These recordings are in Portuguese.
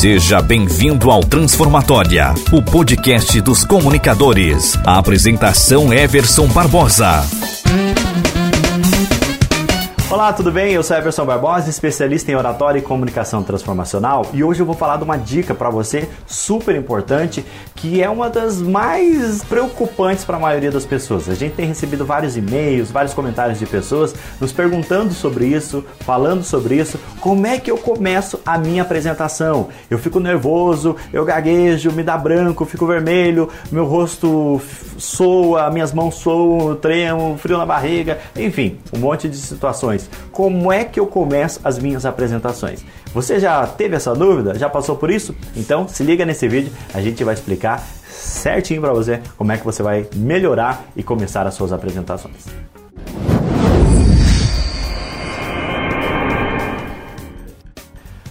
Seja bem-vindo ao Transformatória, o podcast dos comunicadores. A apresentação Everson Barbosa. Olá, tudo bem? Eu sou Everson Barbosa, especialista em oratória e comunicação transformacional, e hoje eu vou falar de uma dica para você super importante, que é uma das mais preocupantes para a maioria das pessoas. A gente tem recebido vários e-mails, vários comentários de pessoas nos perguntando sobre isso, falando sobre isso, como é que eu começo a minha apresentação? Eu fico nervoso, eu gaguejo, me dá branco, fico vermelho, meu rosto soa, minhas mãos soam, tremo, frio na barriga, enfim, um monte de situações apresentações. Como é que eu começo as minhas apresentações? Você já teve essa dúvida? Já passou por isso? Então se liga nesse vídeo, a gente vai explicar certinho para você como é que você vai melhorar e começar as suas apresentações.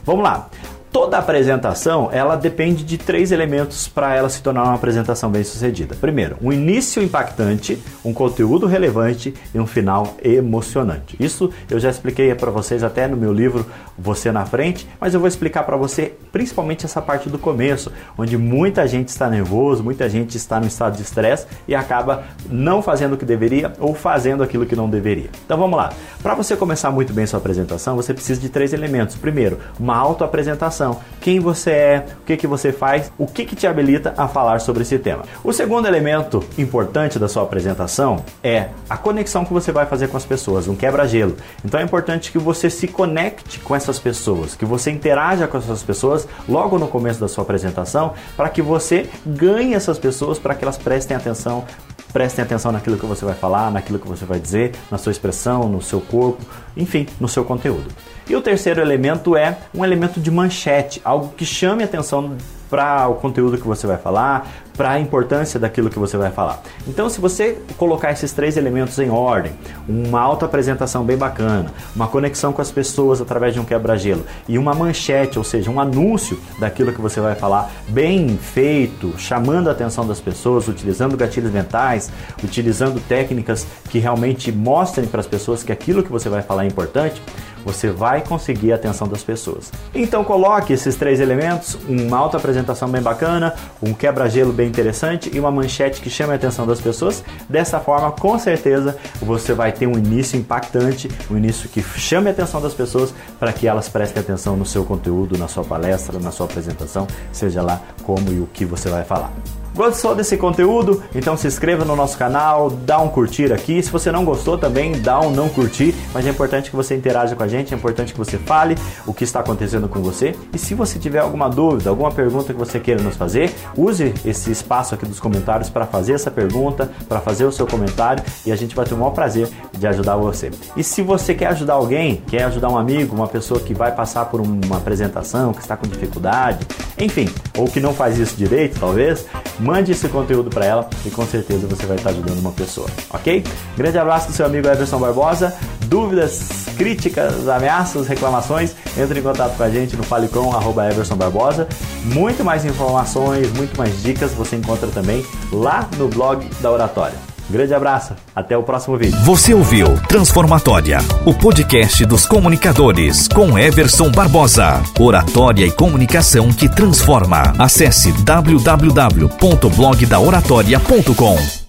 Vamos lá. Toda apresentação ela depende de três elementos para ela se tornar uma apresentação bem sucedida. Primeiro, um início impactante, um conteúdo relevante e um final emocionante. Isso eu já expliquei para vocês até no meu livro Você na Frente, mas eu vou explicar para você principalmente essa parte do começo, onde muita gente está nervoso, muita gente está no estado de estresse e acaba não fazendo o que deveria ou fazendo aquilo que não deveria. Então vamos lá. Para você começar muito bem sua apresentação, você precisa de três elementos. Primeiro, uma autoapresentação Quem você é, o que, que você faz, o que, que te habilita a falar sobre esse tema. O segundo elemento importante da sua apresentação é a conexão que você vai fazer com as pessoas, um quebra-gelo. Então é importante que você se conecte com essas pessoas, que você interaja com essas pessoas logo no começo da sua apresentação, para que você ganhe essas pessoas para que elas prestem atenção prestem atenção naquilo que você vai falar, naquilo que você vai dizer, na sua expressão, no seu corpo, enfim, no seu conteúdo. E o terceiro elemento é um elemento de manchete, algo que chame a atenção para o conteúdo que você vai falar, para a importância daquilo que você vai falar. Então, se você colocar esses três elementos em ordem, uma auto apresentação bem bacana, uma conexão com as pessoas através de um quebra-gelo e uma manchete, ou seja, um anúncio daquilo que você vai falar bem feito, chamando a atenção das pessoas, utilizando gatilhos mentais, utilizando técnicas que realmente mostrem para as pessoas que aquilo que você vai falar é importante, você vai conseguir a atenção das pessoas. Então coloque esses três elementos, uma alta apresentação bem bacana, um quebra-gelo bem interessante e uma manchete que chame a atenção das pessoas. Dessa forma, com certeza, você vai ter um início impactante, um início que chame a atenção das pessoas para que elas prestem atenção no seu conteúdo, na sua palestra, na sua apresentação, seja lá como e o que você vai falar. Gostou desse conteúdo? Então se inscreva no nosso canal, dá um curtir aqui. Se você não gostou também, dá um não curtir, mas é importante que você interaja com a gente, é importante que você fale o que está acontecendo com você. E se você tiver alguma dúvida, alguma pergunta que você queira nos fazer, use esse espaço aqui dos comentários para fazer essa pergunta, para fazer o seu comentário e a gente vai ter o maior prazer de ajudar você. E se você quer ajudar alguém, quer ajudar um amigo, uma pessoa que vai passar por uma apresentação, que está com dificuldade, enfim, ou que não faz isso direito, talvez, Mande esse conteúdo para ela e com certeza você vai estar ajudando uma pessoa, ok? Grande abraço do seu amigo Everson Barbosa. Dúvidas, críticas, ameaças, reclamações, entre em contato com a gente no falecom, arroba Everson Barbosa. Muito mais informações, muito mais dicas você encontra também lá no blog da Oratória. Grande abraço, até o próximo vídeo. Você ouviu Transformatória, o podcast dos comunicadores com Everson Barbosa. Oratória e comunicação que transforma. Acesse www.blogdaoratoria.com.